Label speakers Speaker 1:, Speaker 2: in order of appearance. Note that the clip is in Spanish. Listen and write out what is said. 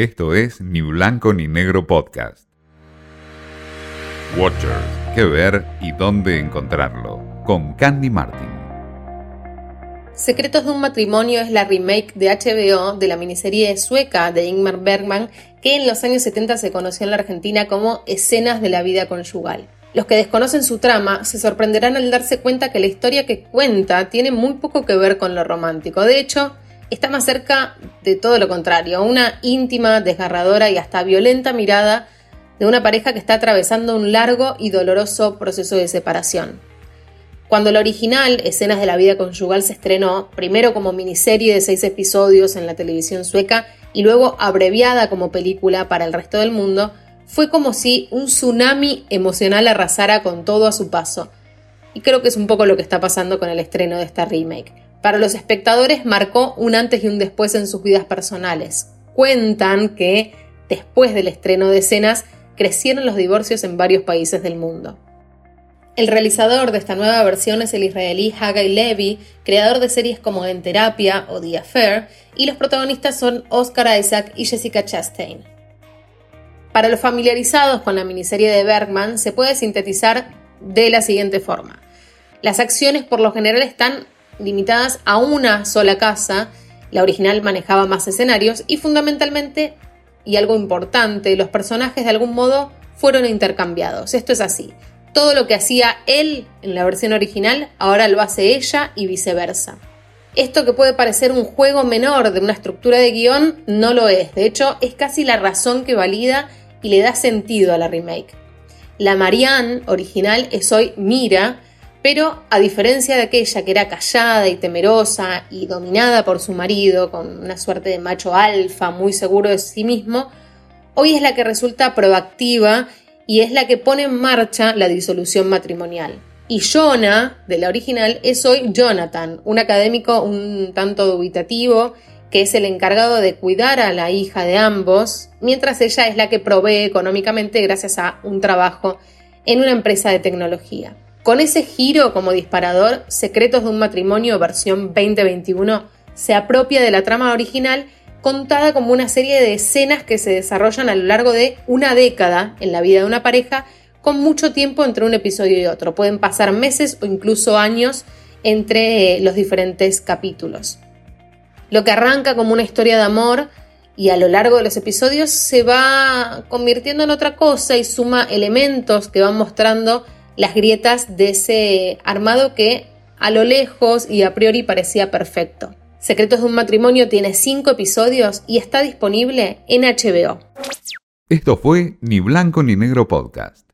Speaker 1: Esto es Ni Blanco ni Negro Podcast. Watchers, qué ver y dónde encontrarlo. Con Candy Martin.
Speaker 2: Secretos de un matrimonio es la remake de HBO de la miniserie sueca de Ingmar Bergman que en los años 70 se conoció en la Argentina como Escenas de la vida conyugal. Los que desconocen su trama se sorprenderán al darse cuenta que la historia que cuenta tiene muy poco que ver con lo romántico. De hecho, está más cerca de todo lo contrario, una íntima, desgarradora y hasta violenta mirada de una pareja que está atravesando un largo y doloroso proceso de separación. Cuando el original, Escenas de la vida conyugal, se estrenó, primero como miniserie de seis episodios en la televisión sueca y luego abreviada como película para el resto del mundo, fue como si un tsunami emocional arrasara con todo a su paso. Y creo que es un poco lo que está pasando con el estreno de esta remake. Para los espectadores marcó un antes y un después en sus vidas personales. Cuentan que, después del estreno de escenas, crecieron los divorcios en varios países del mundo. El realizador de esta nueva versión es el israelí Hagai Levy, creador de series como En Terapia o The Affair, y los protagonistas son Oscar Isaac y Jessica Chastain. Para los familiarizados con la miniserie de Bergman, se puede sintetizar de la siguiente forma. Las acciones por lo general están limitadas a una sola casa, la original manejaba más escenarios y fundamentalmente, y algo importante, los personajes de algún modo fueron intercambiados. Esto es así. Todo lo que hacía él en la versión original, ahora lo hace ella y viceversa. Esto que puede parecer un juego menor de una estructura de guion, no lo es. De hecho, es casi la razón que valida y le da sentido a la remake. La Marianne original es hoy Mira, pero a diferencia de aquella que era callada y temerosa y dominada por su marido, con una suerte de macho alfa muy seguro de sí mismo, hoy es la que resulta proactiva y es la que pone en marcha la disolución matrimonial. Y Jonah, de la original, es hoy Jonathan, un académico un tanto dubitativo que es el encargado de cuidar a la hija de ambos, mientras ella es la que provee económicamente gracias a un trabajo en una empresa de tecnología. Con ese giro como disparador, Secretos de un matrimonio versión 2021 se apropia de la trama original contada como una serie de escenas que se desarrollan a lo largo de una década en la vida de una pareja con mucho tiempo entre un episodio y otro. Pueden pasar meses o incluso años entre eh, los diferentes capítulos. Lo que arranca como una historia de amor y a lo largo de los episodios se va convirtiendo en otra cosa y suma elementos que van mostrando las grietas de ese armado que a lo lejos y a priori parecía perfecto. Secretos de un matrimonio tiene cinco episodios y está disponible en HBO.
Speaker 1: Esto fue Ni Blanco ni Negro Podcast.